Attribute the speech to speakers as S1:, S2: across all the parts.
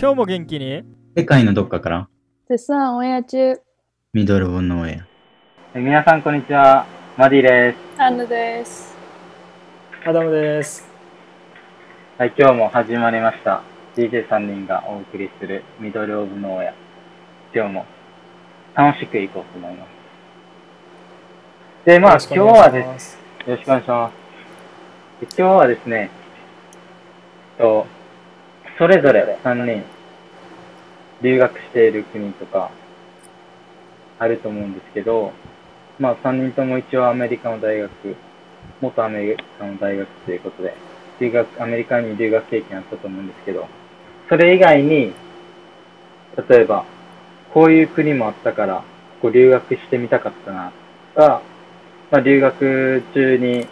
S1: 今日も元気に？
S2: 世界のどっかから
S3: 絶賛オンエア中。
S2: ミドルボンの親。
S4: え皆さんこんにちは。マディです。
S3: アンヌです。
S1: アダムです。
S4: はい、今日も始まりました。DJ3 人がお送りするミドルオブノーヤ。今日も楽しくいこうと思います。で、まあ今日はですよろしくお願いします。今日はですね、とそれぞれ3人、留学している国とか、あると思うんですけど、まあ3人とも一応アメリカの大学、元アメリカの大学ということで、留学、アメリカに留学経験あったと思うんですけど、それ以外に、例えば、こういう国もあったから、ここ留学してみたかったな、とか、まあ、留学中に、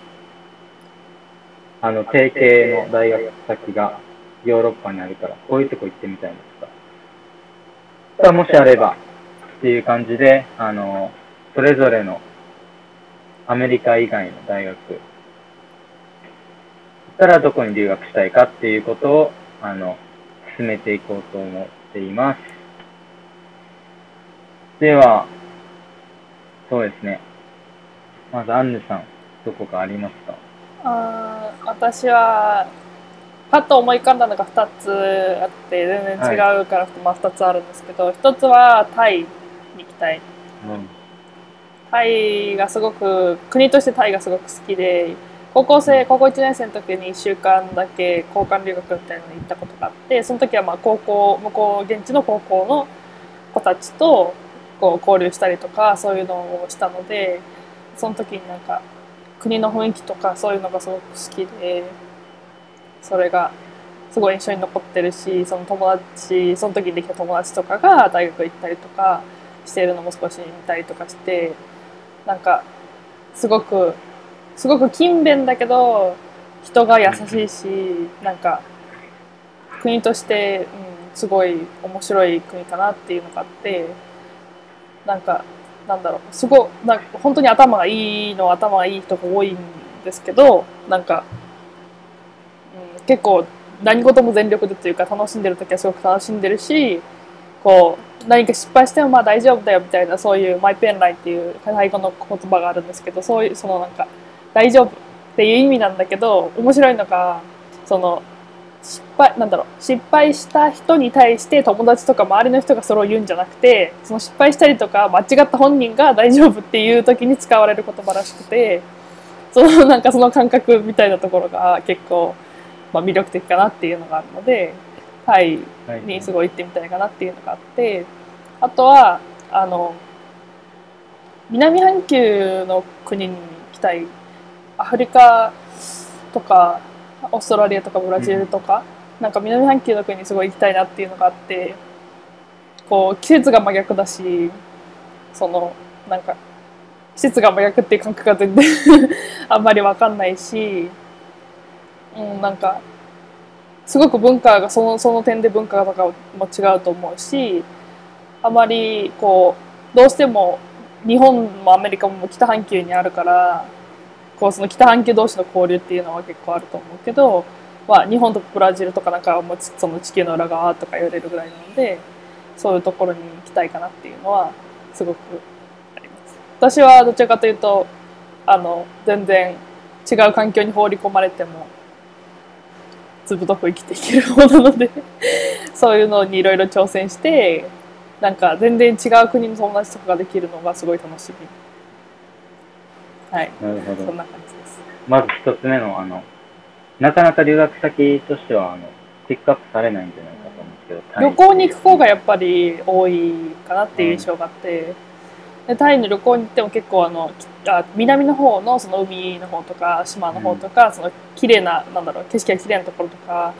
S4: あの、提携の大学先がヨーロッパにあるから、こういうとこ行ってみたいなとか、まあもしあれば、っていう感じで、あの、それぞれのアメリカ以外の大学、からどこに留学したいかっていうことを、あの、進めていこうと思っています。では、そうですね。まず、アンヌさん、どこかありますか？
S3: あー私は、パッと思い浮かんだのが2つあって、全然違うから、まあ2つあるんですけど、1つはタイに行きたい。
S4: うん。
S3: タイがすごく、国としてタイがすごく好きで、高校生、高校1年生の時に1週間だけ交換留学みたいなのに行ったことがあって、その時はまあ高校、向こう、現地の高校の子たちとこう交流したりとか、そういうのをしたので、その時になんか国の雰囲気とかそういうのがすごく好きで、それがすごい印象に残ってるし、その友達、その時にできた友達とかが大学行ったりとかしてるのも少し見たりとかして、なんかすごくすごく勤勉だけど人が優しいしなんか国として、うん、すごい面白い国かなっていうのがあってなんかなんだろう。すごいなんか本当に頭がいいの頭がいい人が多いんですけどなんか、うん、結構何事も全力でというか楽しんでる時はすごく楽しんでるしこう何か失敗してもまあ大丈夫だよみたいなそういうマイペンラインっていう最後の言葉があるんですけどそういうそのなんか大丈夫っていう意味なんだけど面白いのがその失敗なんだろう失敗した人に対して友達とか周りの人がそれを言うんじゃなくてその失敗したりとか間違った本人が大丈夫っていう時に使われる言葉らしくてそのなんかその感覚みたいなところが結構、まあ、魅力的かなっていうのがあるのでタイ
S4: はい。
S3: にすごい行ってみたいかなっていうのがあってあとはあの南半球の国に行きたい。アフリカとかオーストラリアとかブラジルとか、なんか南半球の国にすごい行きたいなっていうのがあってこう季節が真逆だしそのなんか季節が真逆っていう感覚が全然 あんまり分かんないし、うん、なんかすごく文化がそのその点で文化とかも違うと思うしあまりこうどうしても日本もアメリカも北半球にあるからこうその北半球同士の交流っていうのは結構あると思うけど、まあ、日本とブラジルとかなんかはもその地球の裏側とか言われるぐらいなのでそういうところに行きたいかなっていうのはすごくあります。私はどちらかというとあの全然違う環境に放り込まれてもずぶとく生きていける方なので そういうのにいろいろ挑戦してなんか全然違う国の友達とかができるのがすごい楽しみはい。
S4: なるほど。
S3: そん。な感じです。
S4: まず一つ目の、あの、なかなか留学先としては、あの、ピックアップされないんじゃないかと思うんですけど、
S3: 旅行に行く方がやっぱり多いかなっていう印象があって、でタイに旅行に行っても結構あのきあ南の方のその海の方とか島の方とか、その綺麗ななんだろう景色が綺麗なところとか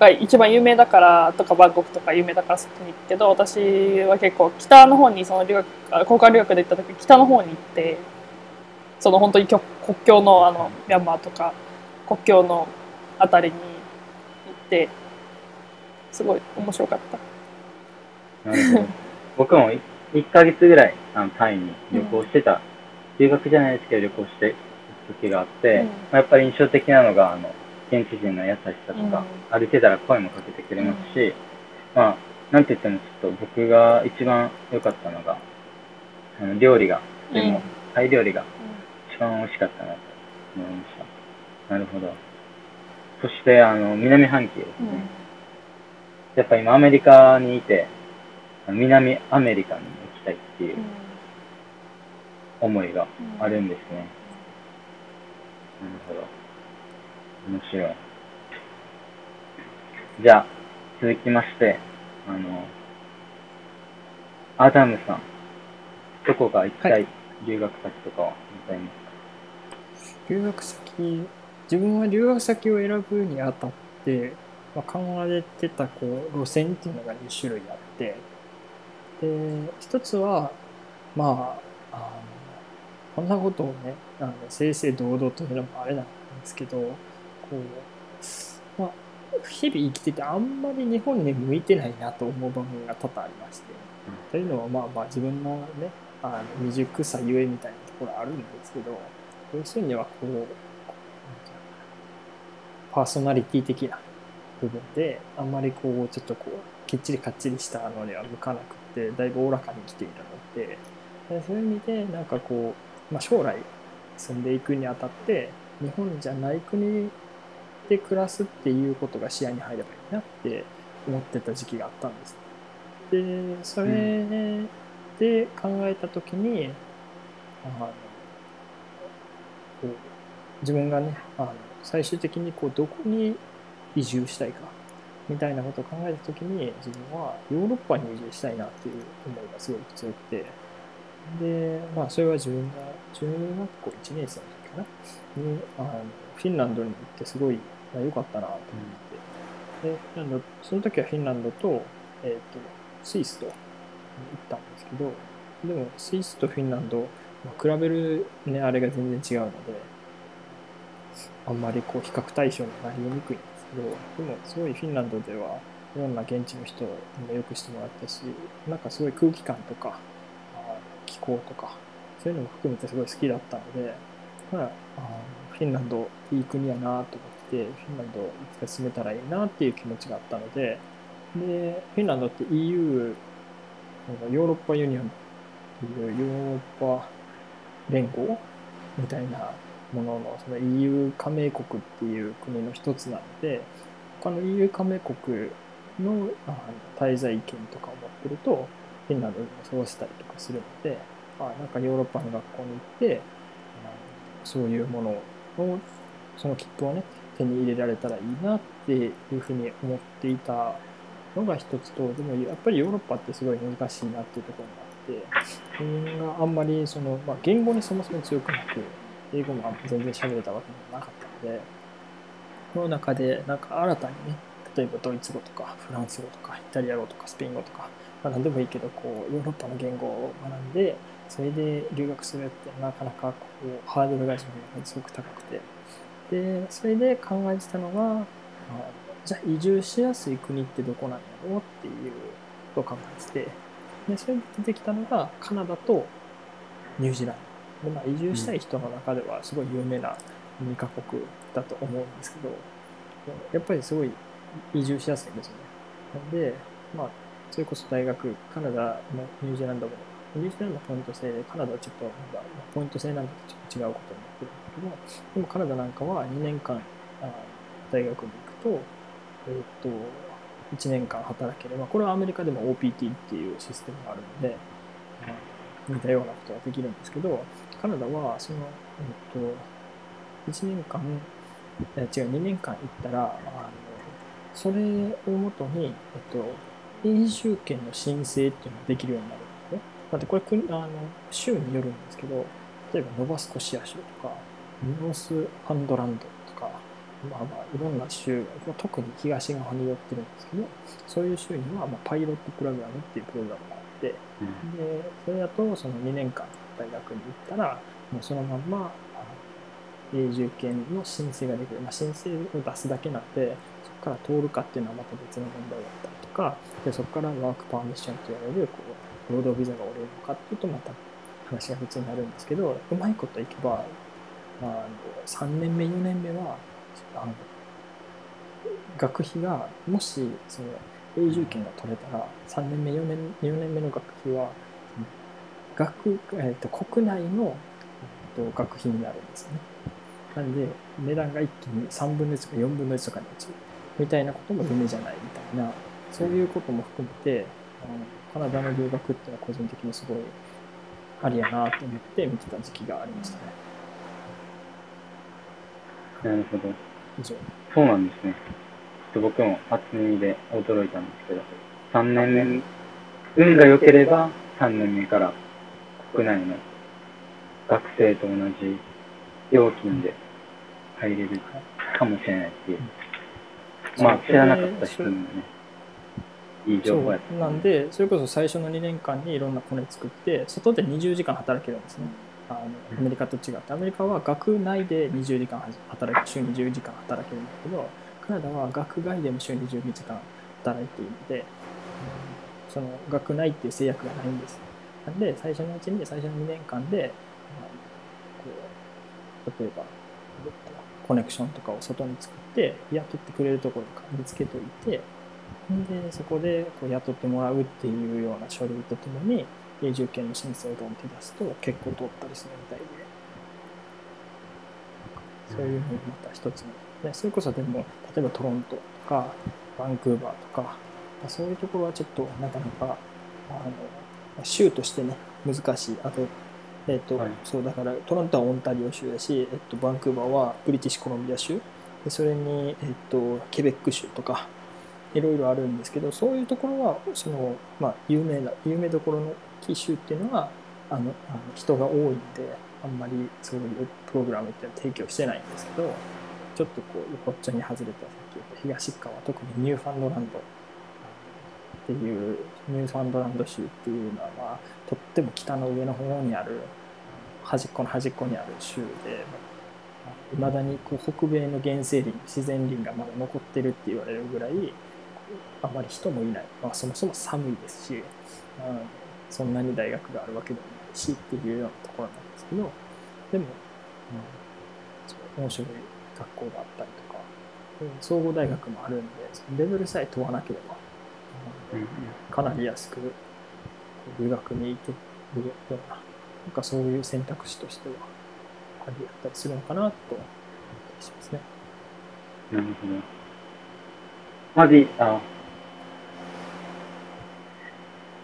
S3: が一番有名だからとかバンコクとか有名だからそこに行くけど私は結構北の方にその留学あ交換留学で行った時北の方に行ってその本当に国国境のあのミャンマーとか国境のあたりに行ってすごい面白かった。
S4: なるほど。僕も1ヶ月ぐらいあのタイに旅行してた、留学じゃないですけど旅行して時があって、
S3: うん。
S4: まあやっぱり印象的なのが、あの、現地人の優しさとか、
S3: うん。
S4: 歩いてたら声もかけてくれますし、まあ、なんて言ってもちょっと僕が一番良かったのが、あの料理が、でも、タイ料理が一番美味しかったなと思いました。なるほど。そして、あの、南半球ですね。
S3: うん
S4: やっぱ今アメリカにいて、南アメリカに行きたいっていう思いがあるんですね。なるほど。面白い。じゃあ、続きまして、あの、アダムさん、どこか行きたい留学先とかはございますか、
S1: 留学先自分は留学先を選ぶにあたって、まあ、考えてたこう路線っていうのが2種類あって。で一つはまああのこんなことをねあの正々堂々というのもあれなんですけどこう、まあ、日々生きててあんまり日本に向いてないなと思う場面が多々ありまして、というのはまあまあ自分のねあの未熟さゆえみたいなところあるんですけど要するにはこうパーソナリティ的な部分であんまりこうちょっとこうきっちりかっちりしたのには向かなくてだいぶおおらかに来ているのででそういう意味でなんかこう、まあ、将来住んでいくにあたって日本じゃない国で暮らすっていうことが視野に入ればいいなって思ってた時期があったんです。でそれで考えた時に、あのこう自分がねあの最終的にこうどこに移住したいかみたいなことを考えた時に自分はヨーロッパに移住したいなっていう思いがすごく強くて。でまあそれは自分が中学校1年生の時かな。にあのフィンランドに行ってすごいまあかったなと思って。でフィンランドその時はフィンランドと,、えー、とスイスと行ったんですけどでもスイスとフィンランド、まあ比べる、ね、あれが全然違うのであんまりこう比較対象になりにくいんですけどでもすごいフィンランドではいろんな現地の人にもよくしてもらったしなんかすごい空気感とか気候とかそういうのも含めてすごい好きだったので、まあ、あフィンランドいい国やなと思ってフィンランドいつか住めたらいいなっていう気持ちがあったのででフィンランドって EU ヨーロッパユニオンっていうヨーロッパ連合みたいなもののその EU 加盟国っていう国の一つなので他の EU 加盟国のあ滞在権とかを持ってるとフィンランドでも過ごしたりとかするのであなんかヨーロッパの学校に行ってそういうものをその切符をね手に入れられたらいいなっていうふうに思っていたのが一つとでもやっぱりヨーロッパってすごい難しいなっていうところがあって自分があんまりその、まあ、言語にそもそも強くなく英語も全然喋れたわけでもなかったのでその中でなんか新たにね例えばドイツ語とかフランス語とかイタリア語とかスペイン語とか、まあ、何でもいいけどこうヨーロッパの言語を学んでそれで留学するってなかなかこうハードルが自分のすごく高くて。でそれで考えてたのが、まあ、じゃあ移住しやすい国ってどこなんやろうっていうことを考えててでそれで出てきたのがカナダとニュージーランド。で、まあ、移住したい人の中ではすごい有名な2カ国だと思うんですけどやっぱりすごい移住しやすいんですよね。なので、まあ、それこそ大学、カナダもニュージーランドも、ニュージーランドはポイント制で、カナダはちょっとまだ、ポイント制なんだとちょっと違うことになってるんだけど、でもカナダなんかは2年間あ大学に行くと、えっ、と、1年間働ければ、これはアメリカでも OPT っていうシステムがあるので、まあ似たようなことができるんですけど、カナダはその、えっ、と、1年間、違う、2年間行ったら、あのそれをもとに、えっと、永住権の申請っていうのができるようになるんですね。だってこれ国あの、州によるんですけど、例えばノバスコシア州とか、ノースハンドランドとか、まあまあ、いろんな州、特に東側に寄ってるんですけど、そういう州には、まあ、パイロットプログラムっていうプログラムがあって、で、それだと、その2年間大学に行ったら、もうそのまんま、永住権の申請ができる。まあ、申請を出すだけなんで、そこから通るかっていうのはまた別の問題だったりとか、でそこからワークパーミッションと言われる、こう、労働ビザが下りるのかっていうと、また話が別になるんですけど、うまいこといけば、あの3年目4年目はあの学費がもしその永住権が取れたら3年目4年 ,4 年目の学費は学、えー、と国内の、えー、と学費になるんですよね。なんで値段が一気に3分の1とか4分の1とかに落ちるみたいなことも夢じゃないみたいなそういうことも含めてあのカナダの留学っていうのは個人的にすごいありやなと思って見てた時期がありましたね。
S4: なるほど。
S1: 以上。
S4: そうなんですね。ちょっと僕も初耳で驚いたんですけど、3年目、運が良ければ3年目から国内の学生と同じ料金で入れるかもしれないっていう。まあ、知らなかった人にもね、いい情報やった。
S1: なんでそれこそ最初の2年間にいろんなコネ作って外で20時間働けるんですね。あのアメリカと違って。アメリカは学内で20時間働く週20時間働けるんだけどカナダは学外でも週20時間働いているのでその学内っていう制約がないんですなんで最初のうちに最初の2年間で、まあこう例えばコネクションとかを外に作って雇ってくれるところとか見つけといてでそこでこう雇ってもらうっていうような書類とともに永住権の申請をドンって出すと結構通ったりするみたいで。そういうふうにまた一つの、ね、それこそでも例えばトロントとかバンクーバーとかまあそういうところはちょっとなかなかあの州としてね難しい。あとえっと
S4: はい。
S1: そうだからトロントはオンタリオ州だし、えっと、バンクーバーはブリティッシュコロンビア州。でそれに、えっと、ケベック州とかいろいろあるんですけどそういうところはその、まあ、有名な有名どころの大きい州っていうのはあのあの人が多いんであんまりそういうプログラムっていうのは提供してないんですけどちょっとこう横っちょに外れたさっき言った東側特にニューファンドランドっていうニューファンドランド州っていうのは、まあ、とっても北の上の方にある端っこの端っこにある州でいまだにこう北米の原生林自然林がまだ残ってるって言われるぐらいあまり人もいない、まあ、そもそも寒いですし、うん、そんなに大学があるわけでもないしっていうようなところなんですけどでも、うん、面白い学校があったりとかうん総合大学もあるんでレベルさえ問わなければ、かなり安く留学に行けるようななんかそういう選択肢としてはありだったりするのかなと思ったりしますね。
S4: なるほど。マジ、あ、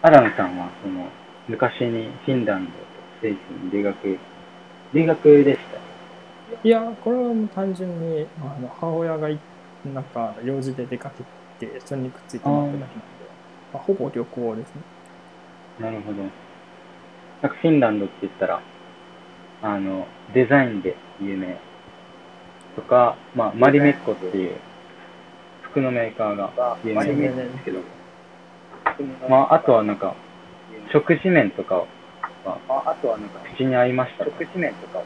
S4: アダムさんは、その、昔にフィンランドとスイスに留学、留学でした？
S1: いや、これはもう単純にあの母親がいなんか用事で出かけて、それにくっついてもらっただけなんで、まあ、ほぼ旅行ですね。
S4: なるほど。なんかフィンランドって言ったら、あの、デザインで有名。とか、まあ、マリメッコっていう服のメーカーが有名なんですけど、まあ、あとはなんか、食事面とかは、まあ、あとはなんか、口に合いました食事面とか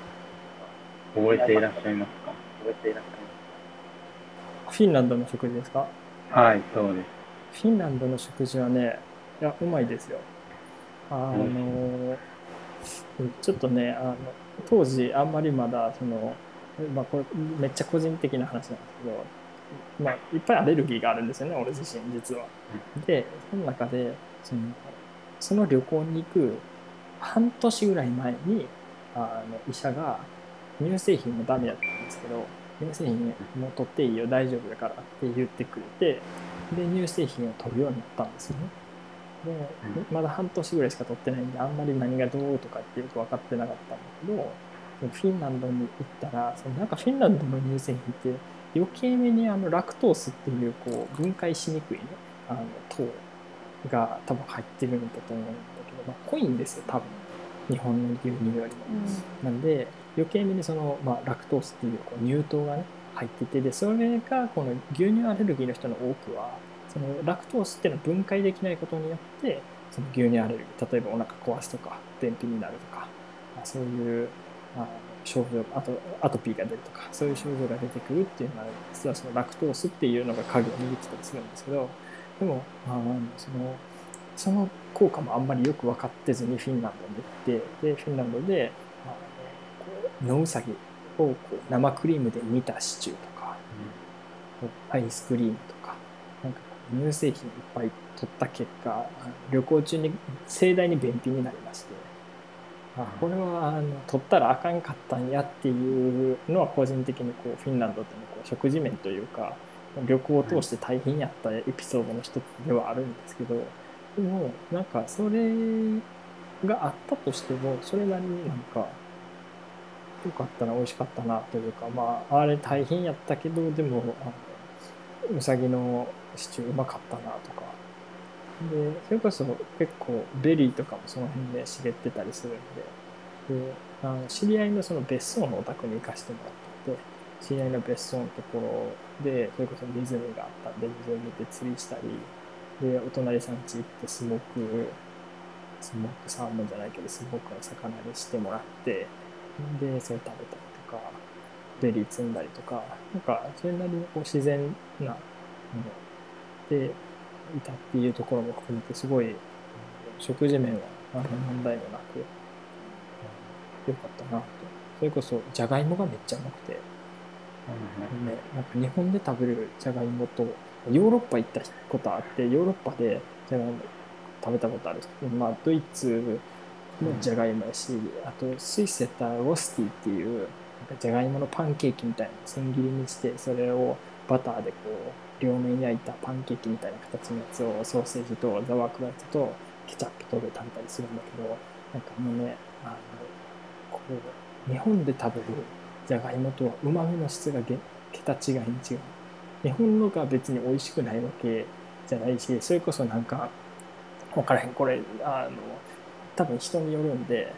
S4: 覚えていらっしゃいますか？覚えていらっし
S1: フィンランドの食事ですか？
S4: ゃいますはい、そうです。
S1: フィンランドの食事はね、いや、うまいですよ。あの、
S4: うん
S1: ちょっとね、あの当時、あんまりまだ、その、まあ、これ、めっちゃ個人的な話なんですけど、まあ、いっぱいアレルギーがあるんですよね、俺自身、実は。で、その中で、その、その旅行に行く半年ぐらい前に、あの医者が、乳製品もダメだったんですけど、乳製品も取っていいよ、大丈夫だからって言ってくれて、で、乳製品を取るようになったんですよね。で、まだ半年ぐらいしか取ってないんで、あんまり何がどうとかってよく分かってなかったんだけど、フィンランドに行ったら、そのなんかフィンランドの乳製品って余計めにあのラクトースっていうこう分解しにくいね、あの糖が多分入ってるんだと思うんだけど、まあ、濃いんですよ、多分。日本の牛乳よりも。なんで余計にその、まあ、ラクトースっていうこう乳糖がね入っててでそれがこの牛乳アレルギーの人の多くはそのラクトースっていうのは分解できないことによってその牛乳アレルギー例えばお腹壊すとか便秘になるとか、あ、そういうあ症状あとアトピーが出るとかそういう症状が出てくるっていうのは実はそのラクトースっていうのが鍵を握ってたりするんですけどでも、あ、そのその効果もあんまりよく分かってずにフィンランドに行ってでフィンランドで、野ウサギをこう生クリームで煮たシチューとか、アイスクリームとか、なんか乳製品いっぱい取った結果、旅行中に盛大に便秘になりまして、あこれはあの取ったらあかんかったんやっていうのは個人的にこうフィンランドでのこう食事面というか旅行を通して大変やったエピソードの一つではあるんですけどでもなんかそれがあったとしてもそれなりになんかよかったな美味しかったなというかまああれ大変やったけどでもあのうさぎのシチューうまかったなとか。でそれこそ結構ベリーとかもその辺で茂ってたりするんで。であの知り合いのその別荘のお宅に行かせてもらってて知り合いの別荘のところでそれこそ湖があったんで湖で釣りしたりでお隣さん家行ってスモークスモークサーモンじゃないけどスモークの魚にしてもらってでそれ食べたりとかベリー摘んだりとかなんかそれなりにこう自然なものでいたっていうところも含めてすごい食事面はあの問題もなく良かったなと。それこそじゃがいもがめっちゃうまくて、ね、なんか日本で食べるじゃがいもとヨーロッパ行ったことあってヨーロッパでじゃがいも食べたことある人。まあドイツのじゃがいもやし、あとスイスやったらロスティっていうなんかじゃがいものパンケーキみたいな千切りにしてそれをバターでこう両面焼いたパンケーキみたいな形のやつをソーセージとザワークラウトとケチャップとで食べたりするんだけどなんかもうねあのこう日本で食べるじゃがいもとはうまみの質がげ桁違いに違う。日本のが別に美味しくないわけじゃないしそれこそなんか分からへんこれあの多分人によるんで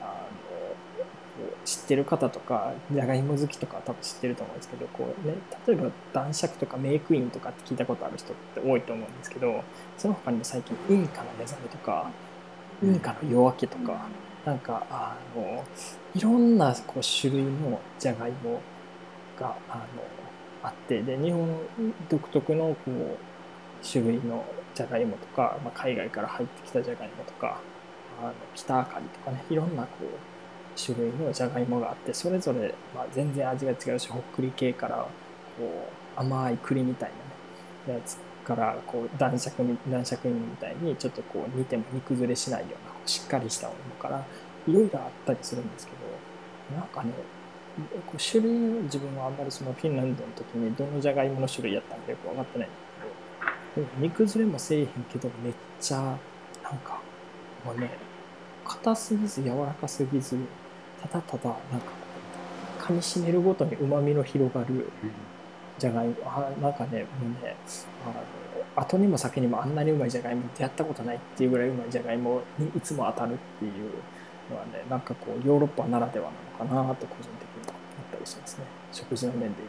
S1: あの知ってる方とかじゃがいも好きとか多分知ってると思うんですけどこう、ね、例えば男爵とかメイクインとかって聞いたことある人って多いと思うんですけどその他にも最近インカの目覚めとかインカの夜明けとかなんかあのいろんなこう種類のじゃがいもがあのあってで日本独特のこう種類のじゃがいもとか、まあ、海外から入ってきたじゃがいもとかあの北あかりとかねいろんなこう種類のじゃがいもがあってそれぞれ、まあ、全然味が違うしほっくり系からこう甘い栗みたいな、ね、やつからこう男爵み男爵みたいにちょっとこう煮ても煮崩れしないようなしっかりしたものからいろいろあったりするんですけどなんかねこう種類自分はあんまりそのフィンランドの時にどのじゃがいもの種類やったのかよく分かってないんだけど煮崩れもせえへんけどめっちゃなんかもうね硬すぎず柔らかすぎずただただなんか噛みしめるごとにうまみの広がるじゃがいも。あなんかねもうねあの後にも先にもあんなにうまいじゃがいも出会ったことないっていうぐらいうまいじゃがいもにいつも当たるっていうのはねなんかこうヨーロッパならではなのかなと個人的に思ったりしますね。食事の面で言う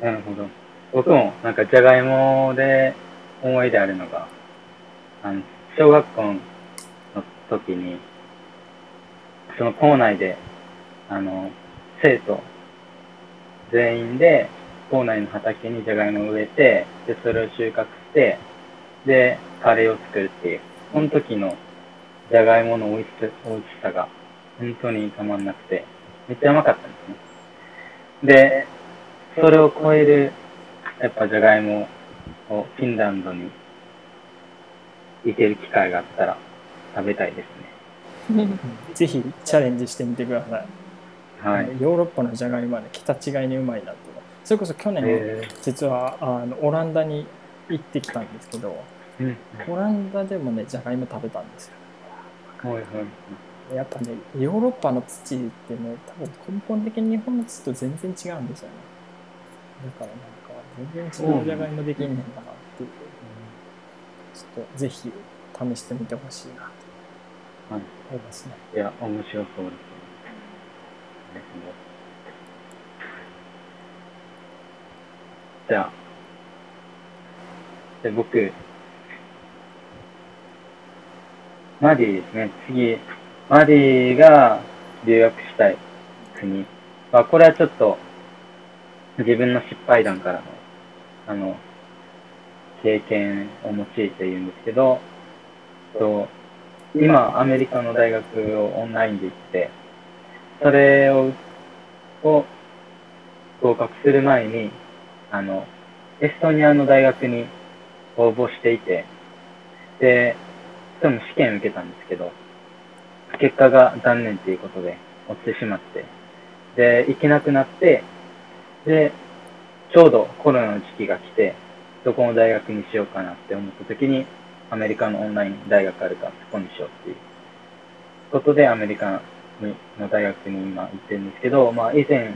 S1: と。
S4: なるほど。僕もなんかじゃがいもで思い出あるのが、あの、小学校の時に、その校内で、あの、生徒全員で校内の畑にじゃがいもを植えて、で、それを収穫して、で、カレーを作るっていう、その時のじゃがいもの美味しさ美味しさが本当にたまんなくて、めっちゃうまかったんですね。で、それを超える、やっぱじゃがいもをフィンランドに行ける機会があったら食べたいですね。
S1: ぜひチャレンジしてみてください、
S4: はい。
S1: ヨーロッパのじゃがいもはね桁違いにうまいなっていう。のそれこそ去年
S4: え。
S1: 実はあのオランダに行ってきたんですけど
S4: ー、うん。
S1: オランダでもねじゃがいも食べたんですよ。
S4: はいはい。
S1: やっぱねヨーロッパの土ってね多分根本的に日本の土と全然違うんですよね。だからなんか全然違うじゃがいもできんねんだなっていう、ちょっとぜひ試してみてほしいな。と
S4: はい。
S1: 思いますね
S4: いや、面白そうですね。ですね。じゃあ、で僕、マディですね。次、マディが留学したい国。まあ、これはちょっと、自分の失敗談からの、あの、経験を用いて言うんですけど、と今、アメリカの大学をオンラインで行って、それを、を合格する前に、あの、エストニアの大学に応募していて、で、それも試験受けたんですけど、結果が残念っていうことで落ちてしまって、で、行けなくなって、で、ちょうどコロナの時期が来て、どこの大学にしようかなって思った時に、アメリカのオンライン大学あるからそこにしようっていうことで、アメリカの大学に今行ってるんですけど、まあ以前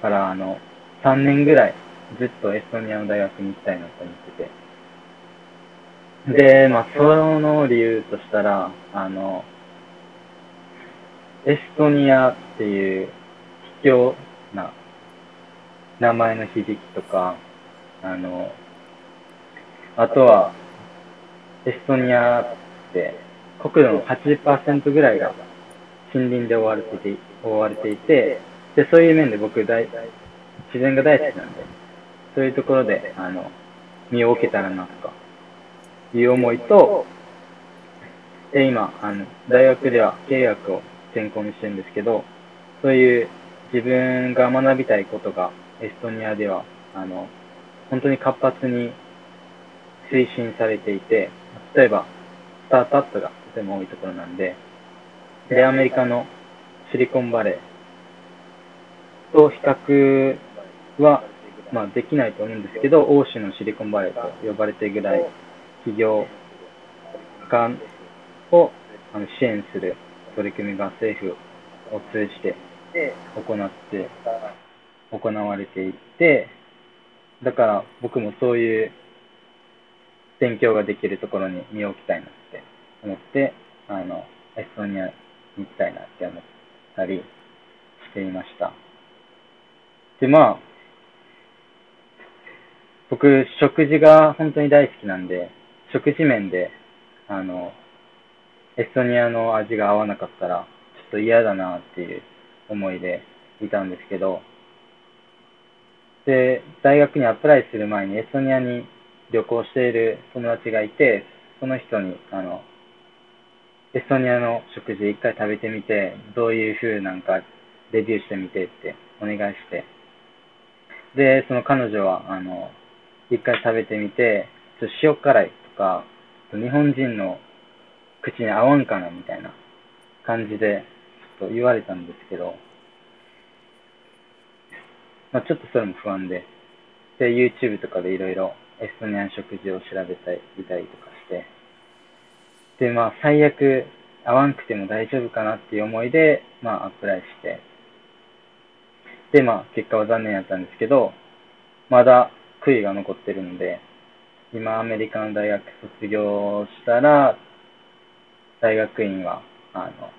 S4: からあの、3年ぐらいずっとエストニアの大学に行きたいなと思ってて。で、まあその理由としたら、あの、エストニアっていう卑怯な名前の響きとか、あの、あとは、エストニアって国土の80%ぐらいが森林で覆われていて、覆われていて、で、そういう面で僕大、自然が大好きなんで、そういうところで、あの、身を置けたらなとか、いう思いと、で、今、あの、大学では経営学を専攻にしてるんですけど、そういう自分が学びたいことがエストニアでは、あの、本当に活発に推進されていて、例えば、スタートアップがとても多いところなんで、で、アメリカのシリコンバレーと比較は、まあ、できないと思うんですけど、欧州のシリコンバレーと呼ばれてるぐらい、企業間をあの支援する取り組みが政府を通じて行って、行われていて、だから僕もそういう勉強ができるところに身を置きたいなって思って、あの、エストニアに行きたいなって思ったりしていました。で、まあ、僕、食事が本当に大好きなんで、食事面で、あの、エストニアの味が合わなかったら、ちょっと嫌だなっていう思いでいたんですけど、で、大学にアプライする前にエストニアに旅行している友達がいて、その人に、あの、エストニアの食事一回食べてみて、どういう風なんかレビューしてみてってお願いして、で、その彼女は、あの、一回食べてみて、ちょっと塩辛いとか、日本人の口に合わんかなみたいな感じで、ちょっと言われたんですけど、まあちょっとそれも不安で、で、YouTube とかでいろいろエストニアの食事を調べたりたりとかして、で、まあ最悪合わんくても大丈夫かなっていう思いで、まあアプライして、で、まあ結果は残念だったんですけど、まだ悔いが残ってるので、今アメリカの大学卒業したら、大学院は、あの、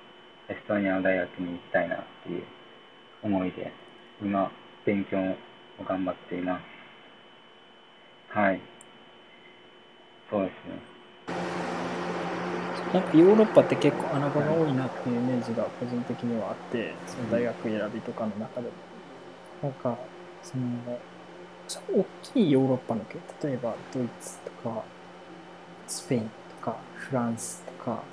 S4: エストニアの大学に行きたいなっていう思いで、今、勉強を頑張っています。はい。そうですね。
S1: なんかヨーロッパって結構穴場が多いなっていうイメージが個人的にはあって、その大学選びとかの中でも。なんか、その、大きいヨーロッパの国、例えばドイツとか、スペインとか、フランスとか、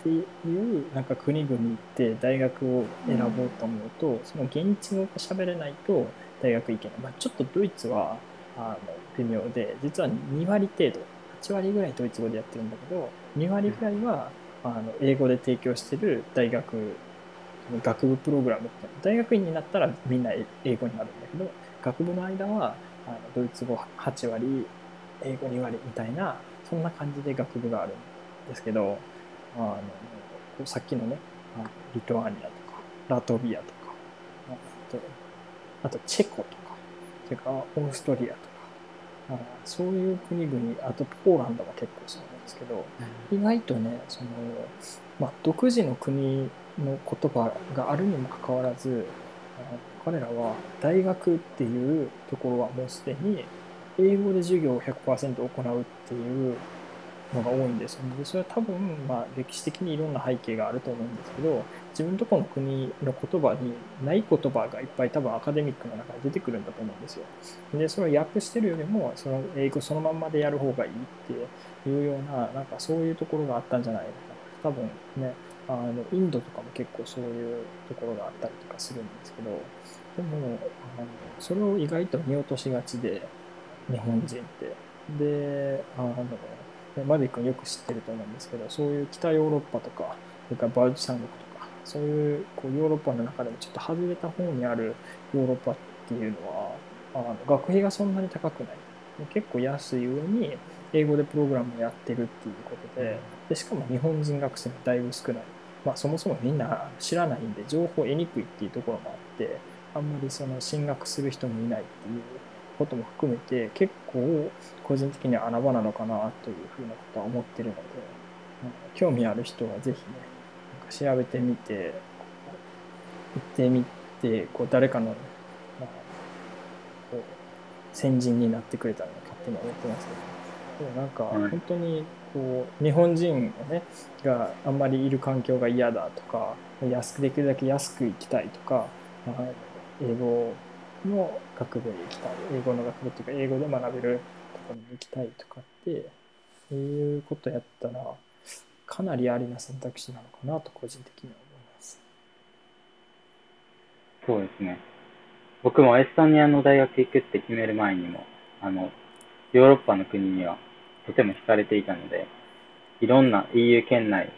S1: っていうなんか国々行って大学を選ぼうと思うと、その現地語が喋れないと大学行けない。まあ、ちょっとドイツはあの微妙で、実は2割程度、8割ぐらいドイツ語でやってるんだけど、2割ぐらいはあの英語で提供してる大学、学部プログラムって大学院になったらみんな英語になるんだけど、学部の間はあのドイツ語8割、英語2割みたいな、そんな感じで学部があるんですけど、あのさっきのね、あのリトアニアとか、ラトビアとか、あとチェコとか、それからオーストリアとか、そういう国々、あとポーランドも結構そうなんですけど、意外とね、その、まあ、独自の国の言葉があるにもかかわらず、あ彼らは大学っていうところはもうすでに英語で授業を100%行うっていうのが多いんですよね。でそれは多分、まあ、歴史的にいろんな背景があると思うんですけど、自分とこの国の言葉にない言葉がいっぱい多分アカデミックの中で出てくるんだと思うんですよ。で、それを訳してるよりも、その英語そのまんまでやる方がいいっていうような、なんかそういうところがあったんじゃないのかな。多分ね、あのインドとかも結構そういうところがあったりとかするんですけどでもあのそれを意外と見落としがちで日本人ってであのマビ君よく知ってると思うんですけどそういう北ヨーロッパとかそれからバルト三国とかそういうこうヨーロッパの中でもちょっと外れた方にあるヨーロッパっていうのはあの学費がそんなに高くない。結構安い上に英語でプログラムをやってるっていうことででしかも日本人学生もだいぶ少ない、まあ、そもそもみんな知らないんで情報を得にくいっていうところもあってあんまりその進学する人もいないっていうことも含めて結構個人的には穴場なのかなというふうなことは思ってるので興味ある人はぜひねなんか調べてみて行ってみてこう誰かの、まあ、こう先人になってくれたら勝手に思ってますけど。でもなんか本当にこう日本人がねがあんまりいる環境が嫌だとか安くできるだけ安く行きたいとか、まあ、英語の学部へ行きたい英語の学部っていうか英語で学べるところに行きたいとかってそういうことやったらかなりありな選択肢なのかなと個人的には思います。
S4: そうですね。僕もエストニアの大学行くって決める前にもあのヨーロッパの国にはとても惹かれていたのでいろんな EU 圏内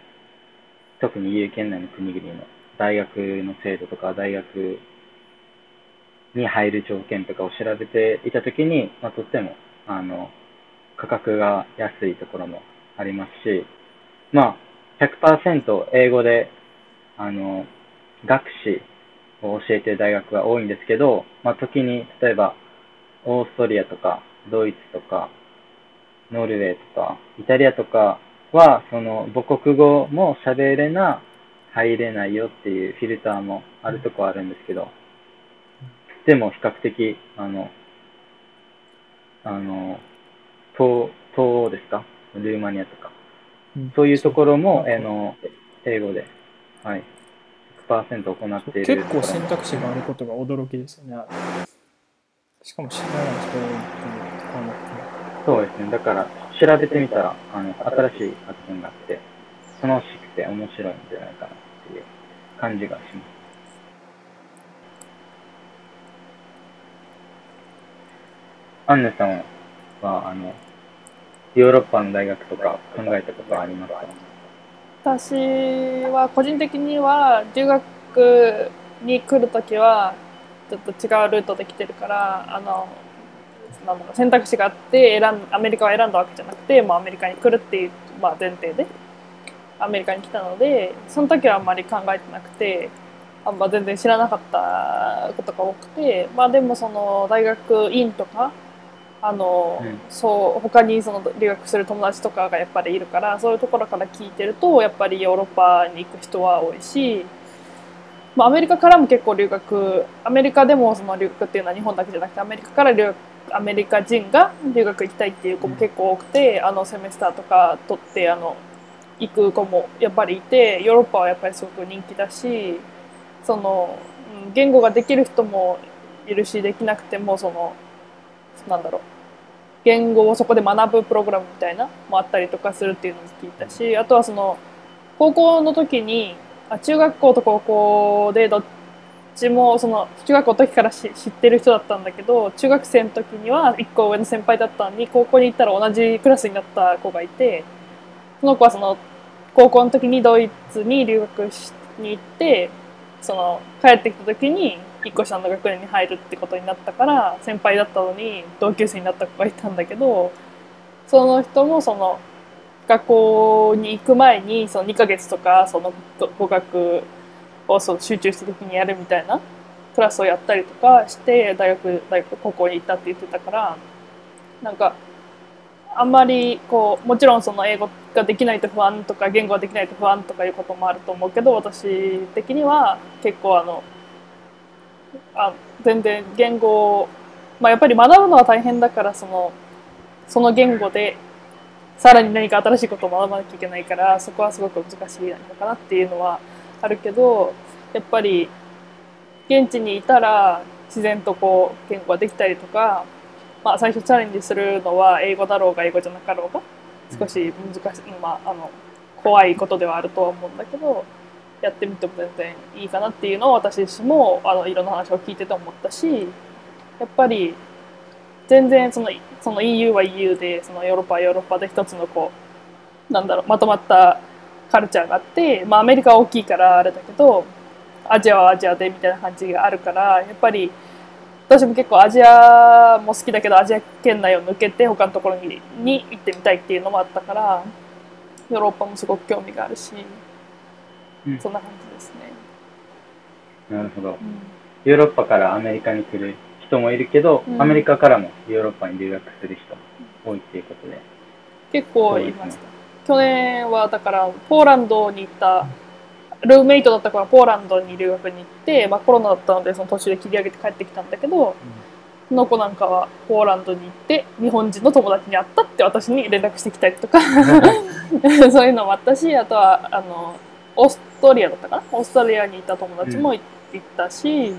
S4: 特に EU 圏内の国々の大学の制度とか大学に入る条件とかを調べていたときに、まあ、とっても、あの、価格が安いところもありますし、まあ、100%英語で、あの、学士を教えている大学が多いんですけど、まあ、時に、例えば、オーストリアとか、ドイツとか、ノルウェーとか、イタリアとかは、その母国語も喋れな、入れないよっていうフィルターもあるとこあるんですけど、でも比較的、あの、あの、東、東欧ですか？ルーマニアとか。
S1: うん
S4: そういうところも、あの、英語で、はい、100%行っている
S1: 結構選択肢があることが驚きですよね。しかも知らない人多いっていう
S4: そうですね。だから、調べてみたら、あの、新しい発見があって、楽しくて面白いんじゃないかなっていう感じがします。アンネさんは、あの、ヨーロッパの大学とか考えたことはありますか？
S3: 私は個人的には留学に来るときはちょっと違うルートで来てるからあのなんだろう選択肢があって選んアメリカを選んだわけじゃなくてもうアメリカに来るっていう、まあ、前提でアメリカに来たのでその時はあんまり考えてなくてあんま全然知らなかったことが多くてまあでもその大学院とかあの、
S4: うん。
S3: そう他にその留学する友達とかがやっぱりいるからそういうところから聞いてるとやっぱりヨーロッパに行く人は多いし、まあ、アメリカからも結構留学アメリカでもその留学っていうのは日本だけじゃなくてアメリカから留学アメリカ人が留学行きたいっていう子も結構多くて、あのセメスターとか取ってあの行く子もやっぱりいてヨーロッパはやっぱりすごく人気だしそのうん言語ができる人もいるしできなくてもそのなんだろう。言語をそこで学ぶプログラムみたいなもあったりとかするっていうのも聞いたしあとはその高校の時にあ中学校と高校でどっちもその中学校の時からし知ってる人だったんだけど中学生の時には1個上の先輩だったのに高校に行ったら同じクラスになった子がいてその子はその高校の時にドイツに留学しに行ってその帰ってきた時に1個下の学年に入るってことになったから先輩だったのに同級生になった子がいたんだけどその人もその学校に行く前にその2ヶ月とかその語学をその集中した時にやるみたいなクラスをやったりとかして大学大学高校に行ったって言ってたからなんかあんまりこうもちろんその英語ができないと不安とか言語ができないと不安とかいうこともあると思うけど私的には結構あのあ全然言語を、まあ、やっぱり学ぶのは大変だからそのその言語でさらに何か新しいことを学ばなきゃいけないからそこはすごく難しいのかなっていうのはあるけどやっぱり現地にいたら自然とこう言語ができたりとか、まあ、最初チャレンジするのは英語だろうが英語じゃなかろうが少し難しい、まあ、あの怖いことではあるとは思うんだけどやってみても全然いいかなっていうのを私自身もあのいろんな話を聞いてて思ったしやっぱり全然そのその EU は EU でそのヨーロッパはヨーロッパで一つのこうなんだろうまとまったカルチャーがあって、まあ、アメリカは大きいからあれだけどアジアはアジアでみたいな感じがあるからやっぱり私も結構アジアも好きだけどアジア圏内を抜けて他のところにに行ってみたいっていうのもあったからヨーロッパもすごく興味があるし、
S4: うん
S3: そんな感じですね。
S4: なるほど。
S3: うん
S4: ヨーロッパからアメリカに来る人もいるけど、
S3: うん
S4: アメリカからもヨーロッパに留学する人も多いっていうことで。
S3: 結構いました。去年はだからポーランドに行ったルームメイトだった子がポーランドに留学に行って、まあ、コロナだったのでその途中で切り上げて帰ってきたんだけど、その子なんかはポーランドに行って日本人の友達に会ったって私に連絡してきたりとか そういうのもあったしあとはあのオーストリアだったか？なオーストリアにいた友達も行ったし、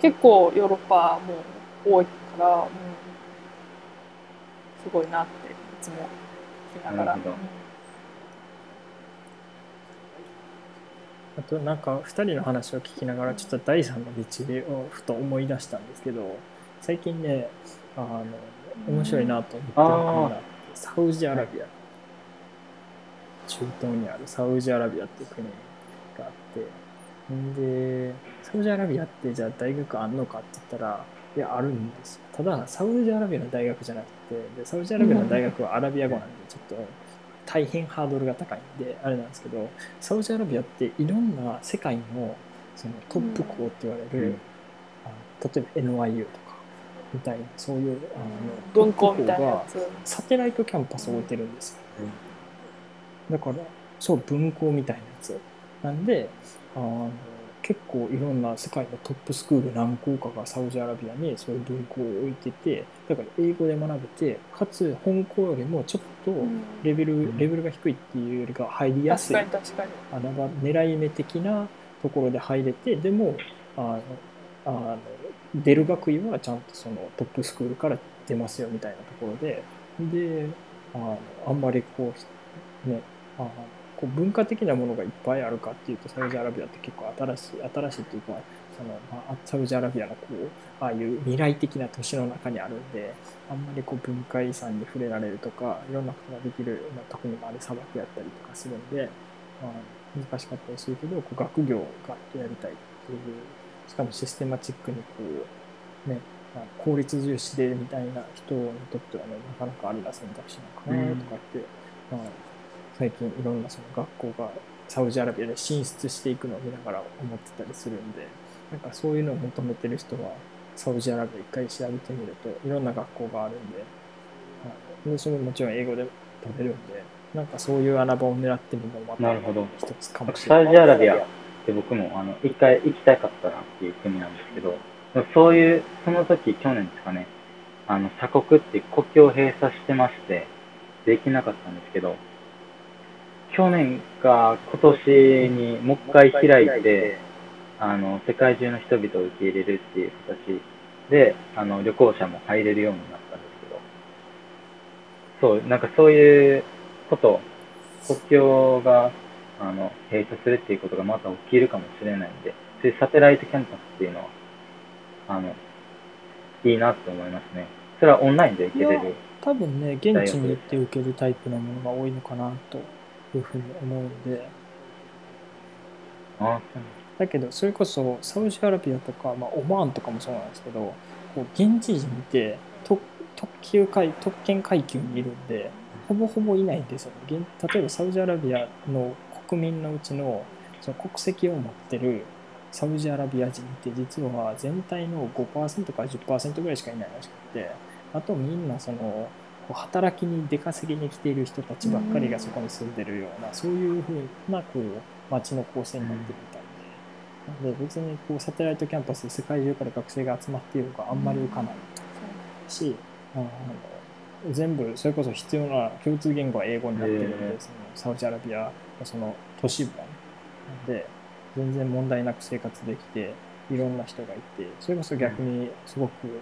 S3: 結構ヨーロッパも多いから、うん、すごいなっていつも聞きながら。
S1: あとなんか2人の話を聞きながらちょっと第三の道をふと思い出したんですけど最近ねあの面白いなと思ってる国があってサウジアラビア中東にあるサウジアラビアっていう国があってんでサウジアラビアってじゃあ大学あんのかって言ったらいやあるんですよ。ただサウジアラビアの大学じゃなくてでサウジアラビアの大学はアラビア語なんでちょっと大変ハードルが高いんであれなんですけどサウジアラビアっていろんな世界のそのトップ校って言われる、
S4: うん。
S1: あの例えば NYU とかみたいなそういうあの
S3: 分校みたいな。
S1: サテライトキャンパスを置いてるんですよ、だからそう分校みたいなやつなんであの結構いろんな世界のトップスクール何校かがサウジアラビアにそういう分校を置いててだから英語で学べてかつ本校よりもちょっとレベル、レベルが低いっていうよりかは入りやすい、確
S3: かに確かに。
S1: 穴場狙い目的なところで入れてでもあのあの出る学位はちゃんとそのトップスクールから出ますよみたいなところでであのあんまりこうねあこう文化的なものがいっぱいあるかっていうとサウジアラビアって結構新しい新しいっていうかその、まあ、サウジアラビアのこうああいう未来的な都市の中にあるんであんまりこう文化遺産に触れられるとかいろんなことができる、まあ、特にまあれ砂漠やったりとかするんで、まあ、難しかったりするけどこう学業がやりたいっていうしかもシステマチックにこうねあ効率重視でみたいな人にとってはねなかなかありな選択肢なのかなとかって、まあ、最近いろんなその学校がサウジアラビアで進出していくのを見ながら思ってたりするんでなんかそういうのを求めてる人はサウジアラビア一回調べてみるといろんな学校があるんで,、はい、でそれももちろん英語で食べるんでなんかそういう穴場を狙ってみるのもまた
S4: なるほど
S1: 一つかもしれ
S4: サウ
S1: ない。
S4: ジアラビアって僕もあの一回行きたかったなっていう国なんですけど、そういう、その時去年ですかね、あの鎖国って国境を閉鎖してまして、できなかったんですけど、去年か今年にもう一回開いて、あの世界中の人々を受け入れるっていう形で、あの旅行者も入れるようになったんですけど、そう、なんかそういうこと、国境があの閉鎖するっていうことがまた起きるかもしれないんで、そういうサテライトキャンパスっていうのは、あの、いいなって思いますね。それはオンラインで受けれる。
S1: 多分ね、現地に行って受けるタイプのものが多いのかなというふうに思うんで、
S4: あ
S1: だけどそれこそサウジアラビアとか、まあ、オマーンとかもそうなんですけどこう現地人って特特級階特権階級にいるんでほぼほぼいないんですよ例えばサウジアラビアの国民のうちのその国籍を持ってるサウジアラビア人って実は全体の5%から10%ぐらいしかいないらしくてあとみんなその働きに出稼ぎに来ている人たちばっかりがそこに住んでるようなそういうふうなこう街の構成になってるみたいで。なので別にこうサテライトキャンパスで世界中から学生が集まっているのがあんまり浮かないし、あの全部それこそ必要な共通言語は英語になってるので、そのサウジアラビアのその都市部なんで全然問題なく生活できていろんな人がいてそれこそ逆にすごく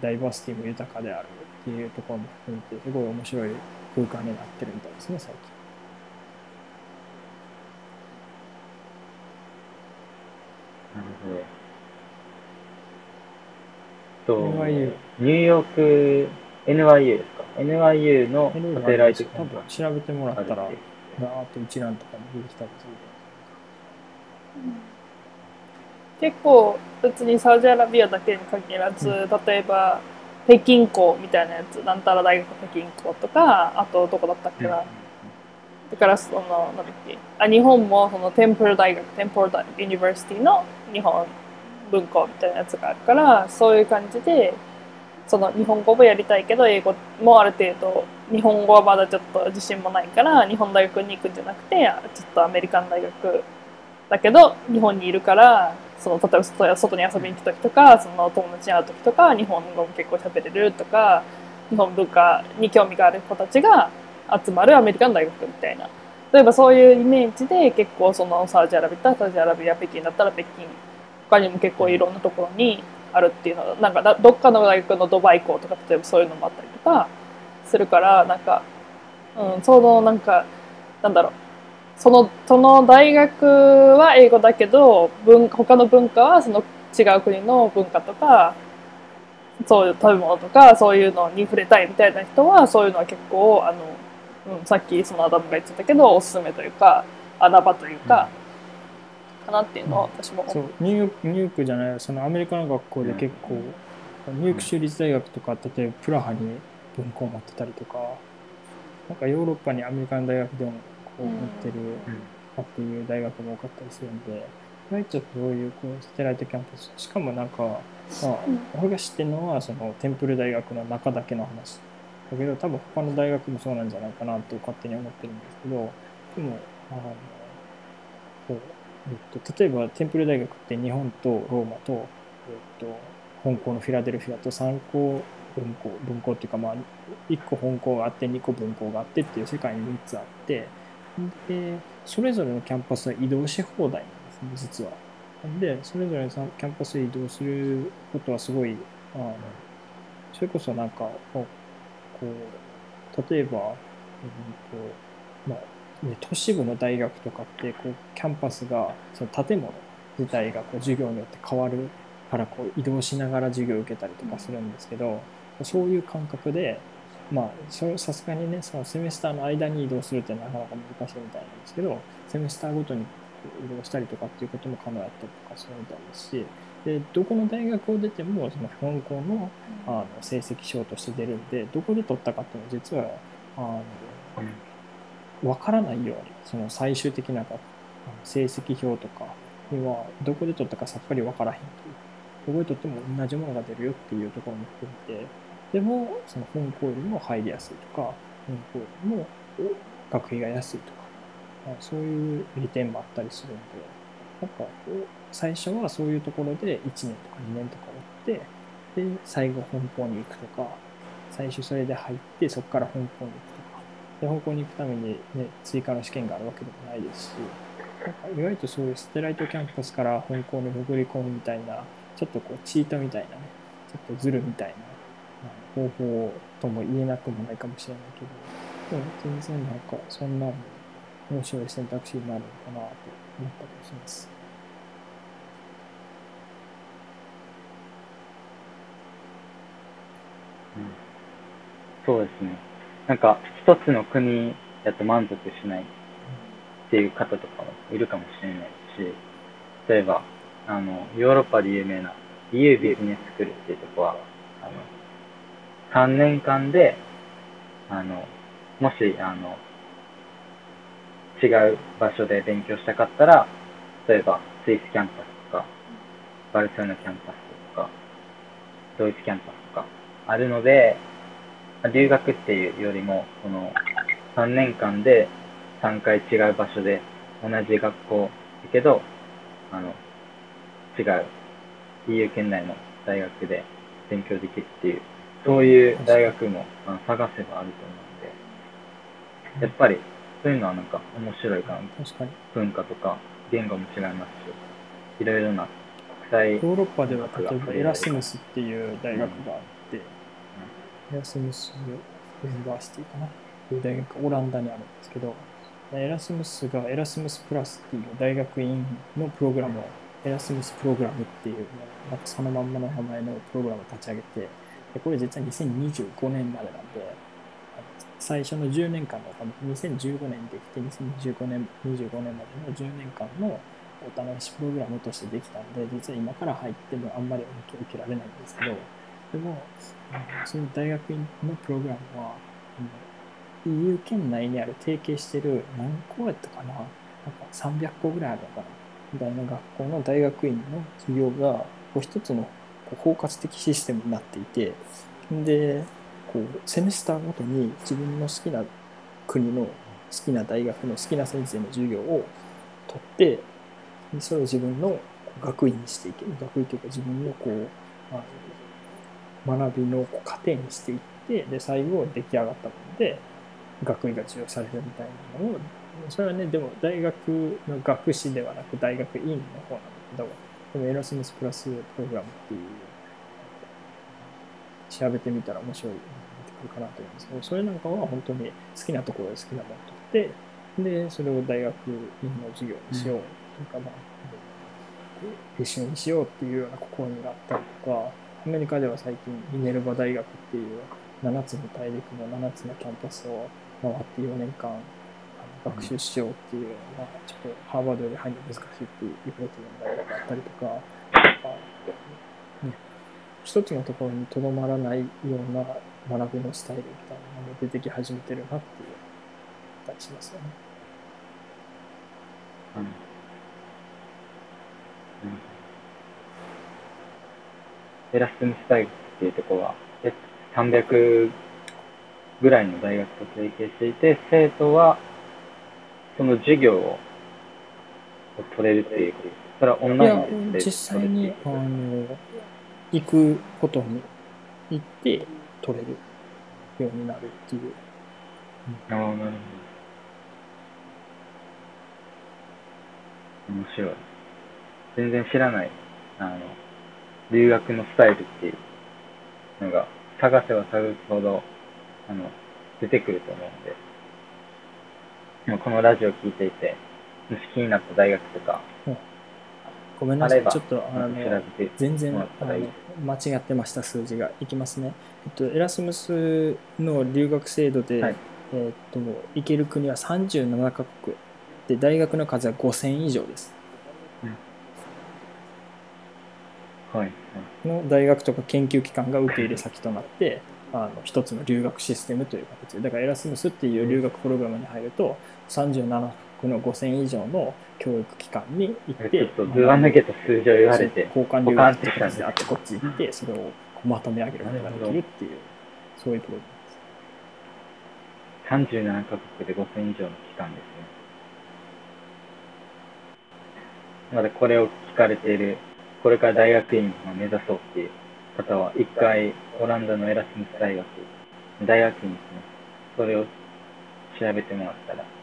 S1: ダイバーシティも豊かであるっていうところも含めて、すごい面白い空間になってるみたいですね、最近。
S4: な
S1: るほど。
S4: ニューヨーク、NYU ですか ?NYU のサテライト
S1: 多分調べてもらったら、ガーッと一覧とかも出てきたりする
S3: 結構別にサウジアラビアだけに限らず、例えば北京校みたいなやつなんたら大学北京校とかあとどこだったっけな、だからそのなんだっけ。あ日本もそのテンプル大学テンプル大ユニバーシティの日本分校みたいなやつがあるからそういう感じでその日本語もやりたいけど英語もある程度日本語はまだちょっと自信もないから日本大学に行くんじゃなくてちょっとアメリカの大学だけど日本にいるからその例えば外に遊びに行く時とかその友達に会う時とか日本語も結構喋れるとか日本文化に興味がある子たちが集まるアメリカの大学みたいな。例えばそういうイメージで結構そのサウジアラビアだったらサウジアラビア北京だったら北京他にも結構いろんなところにあるっていうのなんかどっかの大学のドバイ校とか例えばそういうのもあったりとかするからなんか、うん、そのなんかなんだろう。そのその大学は英語だけど文他の文化はその違う国の文化とかそういう食べ物とかそういうのに触れたいみたいな人はそういうのは結構あの、うん、さっきそのアダムが言ってたけどおすすめというか穴場というか、かなっていうのを私も
S1: そうニューヨークニューヨークじゃないそのアメリカの学校で結構、ニューヨーク州立大学とか例えばプラハに分校を持ってたりとかなんかヨーロッパにアメリカの大学でもこう持ってるっていう大学も多かったりするんで、意外とそういうこうサテライトキャンパス。しかもなんか、まあ
S3: うん。
S1: 俺が知ってるのはそのテンプル大学の中だけの話。だけど多分他の大学もそうなんじゃないかなと勝手に思ってるんですけどでもあのこうえっと、例えばテンプル大学って日本とローマと、えっと、本校のフィラデルフィアと3校分校分校っていうか、まあ、1個本校があって2個分校があってっていう世界に3つあってでそれぞれのキャンパスは移動し放題なんですね実は。でそれぞれのキャンパスへ移動することはすごいあのそれこそなんかこう例えば、うんとまあね都市部の大学とかってこうキャンパスがその建物自体がこう授業によって変わるからこう移動しながら授業を受けたりとかするんですけど、そういう感覚でまあそれさすがにねそのセメスターの間に移動するってなかなか難しいみたいなんですけどセメスターごとに移動したりとかっていうことも可能だったりとかするみたいですしでどこの大学を出てもその本校のあの成績証として出るんでどこで取ったかっていうのは実はあの分からないようにその最終的な成績表とかにはどこで取ったかさっぱり分からへんという。どこで取っても同じものが出るよっていうところも含めてでもその本校よりも入りやすいとか本校よりも学費が安いとかあそういう利点もあったりするんでなんかこう最初はそういうところで1年とか2年とか追ってで最後本校に行くとか最初それで入ってそこから本校に行くとか。で本校に行くために、ね、追加の試験があるわけでもないですし、なんか意外とそういうサテライトキャンパスから本校に潜り込むみたいな、ちょっとこうチートみたいなね、ちょっとズルみたいな方法とも言えなくもないかもしれないけど、でも全然なんかそんなの面白い選択肢になるのかなと思ったりします。
S4: そうですね。なんか、一つの国だと満足しないっていう方とかもいるかもしれないし、例えば、あの、ヨーロッパで有名な EU ビジネススクールっていうとこは、あの、3年間で、あの、もし、あの、違う場所で勉強したかったら、例えば、スイスキャンパスとか、バルセロナキャンパスとか、ドイツキャンパスとかあるので、留学っていうよりも、この3年間で3回違う場所で同じ学校だけど、あの、違う EU 圏内の大学で勉強できるっていう、そういう大学も探せばあると思うんで、やっぱりそういうのはなんか面白いかな。
S1: 確かに。
S4: 文化とか言語も違いますし、いろいろな国際、
S1: ヨーロッパでは例えばエラスムスっていう大学があって、エラスムスユニバーシティかなっていう大学がオランダにあるんですけど、エラスムスがエラスムスプラスっていう大学院のプログラムをエラスムスプログラムっていうのなんかそのまんまの名前のプログラムを立ち上げてでこれ実は2025年までなんで最初の10年間の2015年できて2025年25年までの10年間のお試しプログラムとしてできたんで実は今から入ってもあんまり受けられないんですけどでもあのその大学院のプログラムは EU 圏内にある提携してる何校やったかななんか300校ぐらいあるのかなみたいな学校の大学院の授業が一つのこう包括的システムになっていてでこうセメスターごとに自分の好きな国の好きな大学の好きな先生の授業を取ってでそれを自分の学位にしていける学位というか自分のこうあの学びのこう過程にしていってで最後出来上がったもので学位が授与されるみたいなのをそれはねでも大学の学士ではなく大学院の方なんだけどでもエラスムスプラスプログラムっていう調べてみたら面白いのが出てくるかなと思うんですけどそれなんかは本当に好きなところで好きなものを取ってでそれを大学院の授業にしようというか、まあ必修にしようっていうような試みがあったりとかアメリカでは最近ミネルバ大学っていう7つの大陸の7つのキャンパスを回って4年間学習しようっていう、まあ、ちょっとハーバードより入るの難しいって言われてる大学があったりとか、ね、一つのところにとどまらないような学びのスタイルみたいなのが出てき始めてるなっていうたりしますよね。
S4: うんエラスムス大学っていうところは、え300ぐらいの大学と提携していて、生徒はその授業を取れるっていう。それはオン
S1: いや
S4: ラインで
S1: 実際にあの行くことに行って取れるようになるっていう。
S4: ああ、なるほど。面白い。全然知らない、あの、留学のスタイルっていうのが、探せば探すほど、あの、出てくると思うんで、このラジオ聞いていて、もし気になった大学とか、
S1: ごめんなさい、ちょっとあの全然あの間違ってました、数字が。いきますね。えっと、エラスムスの留学制度で、
S4: はい
S1: えっと、行ける国は37カ国で、大学の数は5000以上です。
S4: はい、はい。
S1: の大学とか研究機関が受け入れ先となって、あの一つの留学システムという形で、だからエラスムスっていう留学プログラムに入ると、37カ国の5000以上の教育機関に行っ、
S4: ちょってとずば抜けた数字を言われて、
S1: 交換留学って形であってこっち行ってそれをまとめ上げることができるっていうそういうプログラムです
S4: 37カ国で5000以上の期間ですね。まだこれを聞かれている、これから大学院を目指そうっていう方は、一回オランダのエラスムス大学、大学院ですね。それを調べてもらったら、うん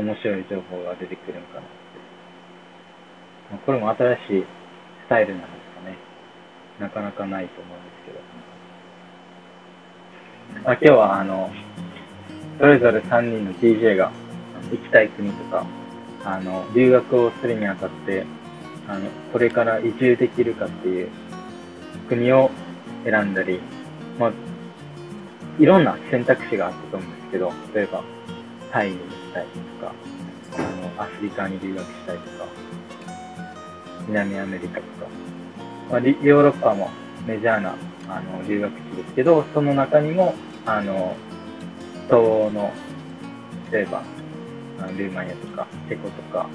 S4: 面白い情報が出てくるのかなって。これも新しいスタイルなんですかね。なかなかないと思うんですけど。あ今日はあの、それぞれ3人の DJ が行きたい国とか、あの、留学をするにあたって、あの、これから移住できるかっていう国を選んだり、まあ、いろんな選択肢があったと思うんですけど、例えば、タイに行きたいとか、あの、アフリカに留学したいとか、南アメリカとか、まあ、ヨーロッパもメジャーなあの留学地ですけど、その中にも、あの、東欧の、例えば、あのルーマニアとか、チェコとか、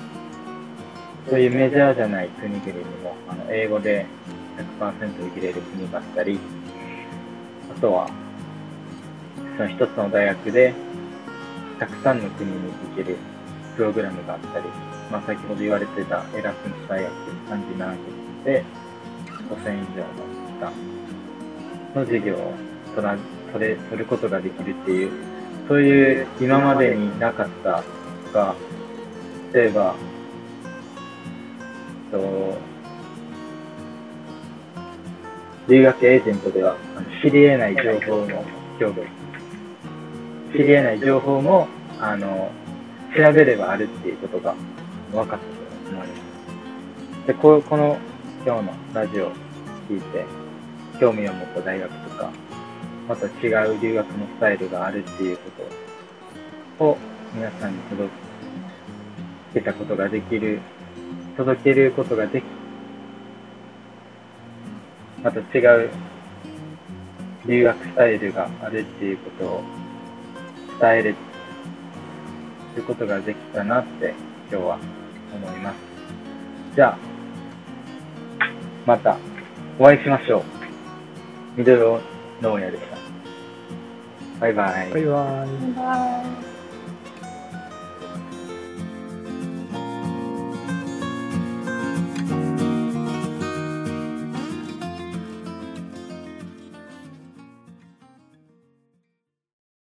S4: そういうメジャーじゃない国々にも、あの英語で100%受けれる国があったり、あとは、その一つの大学で、たくさんの国に行けるプログラムがあったり、まあ、先ほど言われてたエラスムス大学37カ国で5000以上の期間の授業を取ら取れ取ることができるっていう、そういう今までになかったとか、例えば、と留学エージェントではあの知り得ない情報も今日知り得ない情報もあの調べればあるっていうことが分かったと思います。でここの今日のラジオを聞いて興味を持った大学とかまた違う留学のスタイルがあるっていうことを皆さんに届けたことができる届けることができまた違う留学スタイルがあるっていうことを伝えるということができたなって今日は思います。じゃあ、またお会いしましょう。ミドル農家でした。バイバイ。
S1: バイバイ。
S3: バイバイ